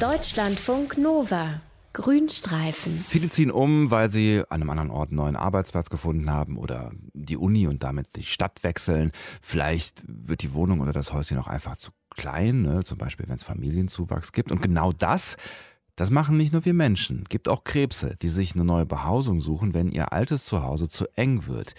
Deutschlandfunk Nova. Grünstreifen. Viele ziehen um, weil sie an einem anderen Ort einen neuen Arbeitsplatz gefunden haben oder die Uni und damit die Stadt wechseln. Vielleicht wird die Wohnung oder das Häuschen auch einfach zu klein, ne? zum Beispiel wenn es Familienzuwachs gibt. Und genau das das machen nicht nur wir Menschen. Gibt auch Krebse, die sich eine neue Behausung suchen, wenn ihr altes Zuhause zu eng wird.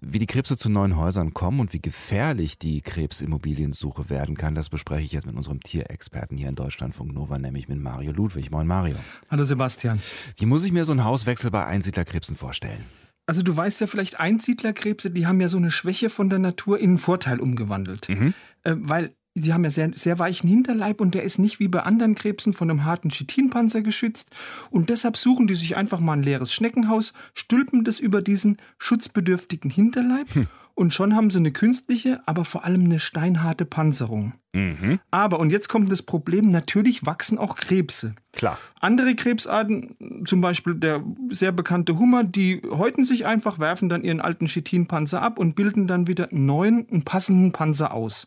Wie die Krebse zu neuen Häusern kommen und wie gefährlich die Krebsimmobiliensuche werden kann, das bespreche ich jetzt mit unserem Tierexperten hier in Deutschlandfunk Nova, nämlich mit Mario Ludwig. Moin Mario. Hallo Sebastian. Wie muss ich mir so einen Hauswechsel bei Einsiedlerkrebsen vorstellen? Also du weißt ja vielleicht, Einsiedlerkrebse, die haben ja so eine Schwäche von der Natur in einen Vorteil umgewandelt. Mhm. Äh, weil Sie haben ja sehr, sehr weichen Hinterleib und der ist nicht wie bei anderen Krebsen von einem harten Chitinpanzer geschützt. Und deshalb suchen die sich einfach mal ein leeres Schneckenhaus, stülpen das über diesen schutzbedürftigen Hinterleib hm. und schon haben sie eine künstliche, aber vor allem eine steinharte Panzerung. Mhm. Aber, und jetzt kommt das Problem, natürlich wachsen auch Krebse. Klar. Andere Krebsarten, zum Beispiel der sehr bekannte Hummer, die häuten sich einfach, werfen dann ihren alten Chitinpanzer ab und bilden dann wieder einen neuen, einen passenden Panzer aus.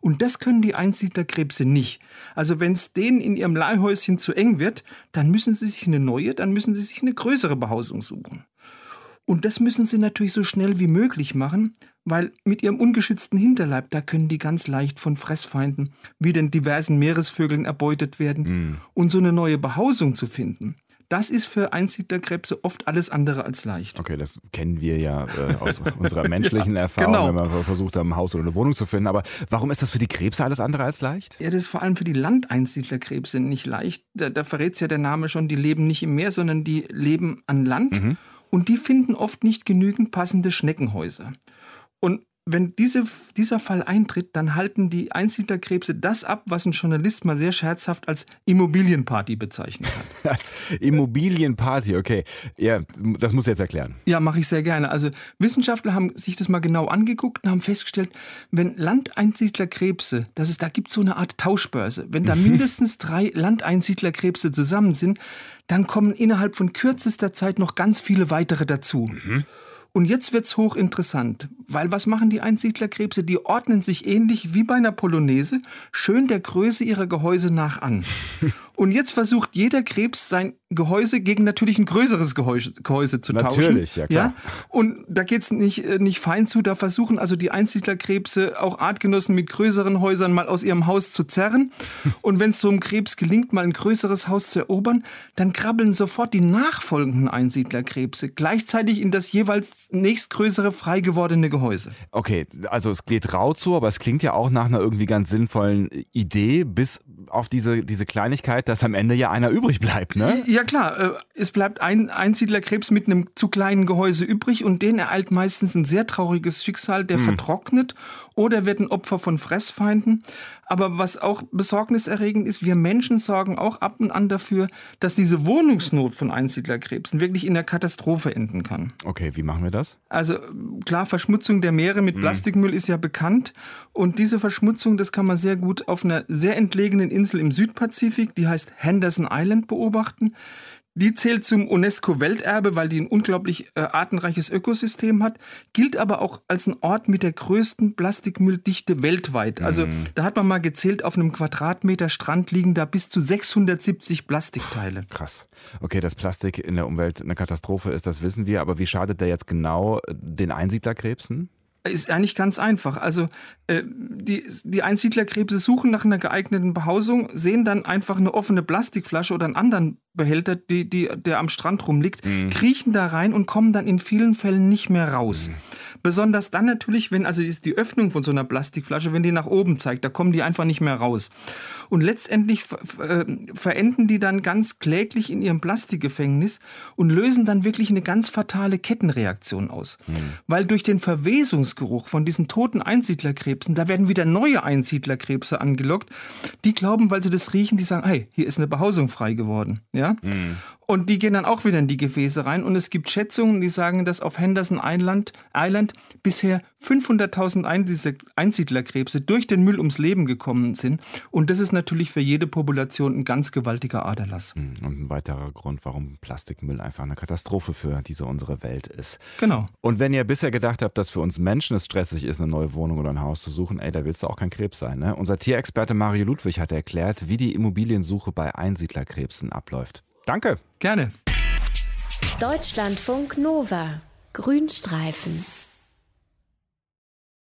Und das können die Einsiedlerkrebse nicht. Also wenn es denen in ihrem Leihhäuschen zu eng wird, dann müssen sie sich eine neue, dann müssen sie sich eine größere Behausung suchen. Und das müssen sie natürlich so schnell wie möglich machen, weil mit ihrem ungeschützten Hinterleib, da können die ganz leicht von Fressfeinden wie den diversen Meeresvögeln erbeutet werden. Mm. Und so eine neue Behausung zu finden, das ist für Einsiedlerkrebse oft alles andere als leicht. Okay, das kennen wir ja äh, aus unserer menschlichen ja, Erfahrung, genau. wenn man versucht haben, ein Haus oder eine Wohnung zu finden. Aber warum ist das für die Krebse alles andere als leicht? Ja, das ist vor allem für die Landeinsiedlerkrebse nicht leicht. Da, da verrät es ja der Name schon, die leben nicht im Meer, sondern die leben an Land. Mhm. Und die finden oft nicht genügend passende Schneckenhäuser. Und wenn diese, dieser Fall eintritt, dann halten die Einsiedlerkrebse das ab, was ein Journalist mal sehr scherzhaft als Immobilienparty bezeichnet hat. Als Immobilienparty, okay. Ja, das muss jetzt erklären. Ja, mache ich sehr gerne. Also Wissenschaftler haben sich das mal genau angeguckt und haben festgestellt, wenn Landeinsiedlerkrebse, das ist, da gibt es so eine Art Tauschbörse, wenn da mindestens drei Landeinsiedlerkrebse zusammen sind, dann kommen innerhalb von kürzester Zeit noch ganz viele weitere dazu. Mhm. Und jetzt wird's hochinteressant, weil was machen die Einsiedlerkrebse? Die ordnen sich ähnlich wie bei einer Polonaise schön der Größe ihrer Gehäuse nach an. Und jetzt versucht jeder Krebs sein Gehäuse gegen natürlich ein größeres Gehäuse, Gehäuse zu natürlich, tauschen. Natürlich, ja klar. Ja? Und da geht's nicht, äh, nicht fein zu. Da versuchen also die Einsiedlerkrebse auch Artgenossen mit größeren Häusern mal aus ihrem Haus zu zerren. Und wenn es so einem Krebs gelingt, mal ein größeres Haus zu erobern, dann krabbeln sofort die nachfolgenden Einsiedlerkrebse gleichzeitig in das jeweils nächstgrößere frei gewordene Gehäuse. Okay, also es geht rau zu, aber es klingt ja auch nach einer irgendwie ganz sinnvollen Idee, bis auf diese, diese Kleinigkeit, dass am Ende ja einer übrig bleibt, ne? Ja klar, äh, es bleibt ein Einsiedlerkrebs mit einem zu kleinen Gehäuse übrig und den ereilt meistens ein sehr trauriges Schicksal, der hm. vertrocknet oder wird ein Opfer von Fressfeinden. Aber was auch besorgniserregend ist, wir Menschen sorgen auch ab und an dafür, dass diese Wohnungsnot von Einsiedlerkrebsen wirklich in der Katastrophe enden kann. Okay, wie machen wir das? Also klar, Verschmutzung der Meere mit hm. Plastikmüll ist ja bekannt. Und diese Verschmutzung, das kann man sehr gut auf einer sehr entlegenen Insel im Südpazifik, die heißt Henderson Island, beobachten. Die zählt zum UNESCO-Welterbe, weil die ein unglaublich äh, artenreiches Ökosystem hat, gilt aber auch als ein Ort mit der größten Plastikmülldichte weltweit. Also mhm. da hat man mal gezählt, auf einem Quadratmeter Strand liegen da bis zu 670 Plastikteile. Krass. Okay, dass Plastik in der Umwelt eine Katastrophe ist, das wissen wir, aber wie schadet der jetzt genau den Einsiedlerkrebsen? Ist eigentlich ganz einfach. Also äh, die, die Einsiedlerkrebse suchen nach einer geeigneten Behausung, sehen dann einfach eine offene Plastikflasche oder einen anderen Behälter, die, die, der am Strand rumliegt, mhm. kriechen da rein und kommen dann in vielen Fällen nicht mehr raus. Mhm. Besonders dann natürlich, wenn also ist die Öffnung von so einer Plastikflasche, wenn die nach oben zeigt, da kommen die einfach nicht mehr raus. Und letztendlich äh, verenden die dann ganz kläglich in ihrem Plastikgefängnis und lösen dann wirklich eine ganz fatale Kettenreaktion aus. Mhm. Weil durch den Verwesungsgeruch von diesen toten Einsiedlerkrebsen, da werden wieder neue Einsiedlerkrebse angelockt. Die glauben, weil sie das riechen, die sagen, hey, hier ist eine Behausung frei geworden. Ja? Mhm. Und die gehen dann auch wieder in die Gefäße rein. Und es gibt Schätzungen, die sagen, dass auf Henderson Island, Island bisher 500.000 Einsiedlerkrebse durch den Müll ums Leben gekommen sind. Und das ist natürlich für jede Population ein ganz gewaltiger Aderlass. Hm, und ein weiterer Grund, warum Plastikmüll einfach eine Katastrophe für diese unsere Welt ist. Genau. Und wenn ihr bisher gedacht habt, dass für uns Menschen es stressig ist, eine neue Wohnung oder ein Haus zu suchen, ey, da willst du auch kein Krebs sein. Ne? Unser Tierexperte Mario Ludwig hat erklärt, wie die Immobiliensuche bei Einsiedlerkrebsen abläuft. Danke. Gerne. Deutschlandfunk Nova. Grünstreifen.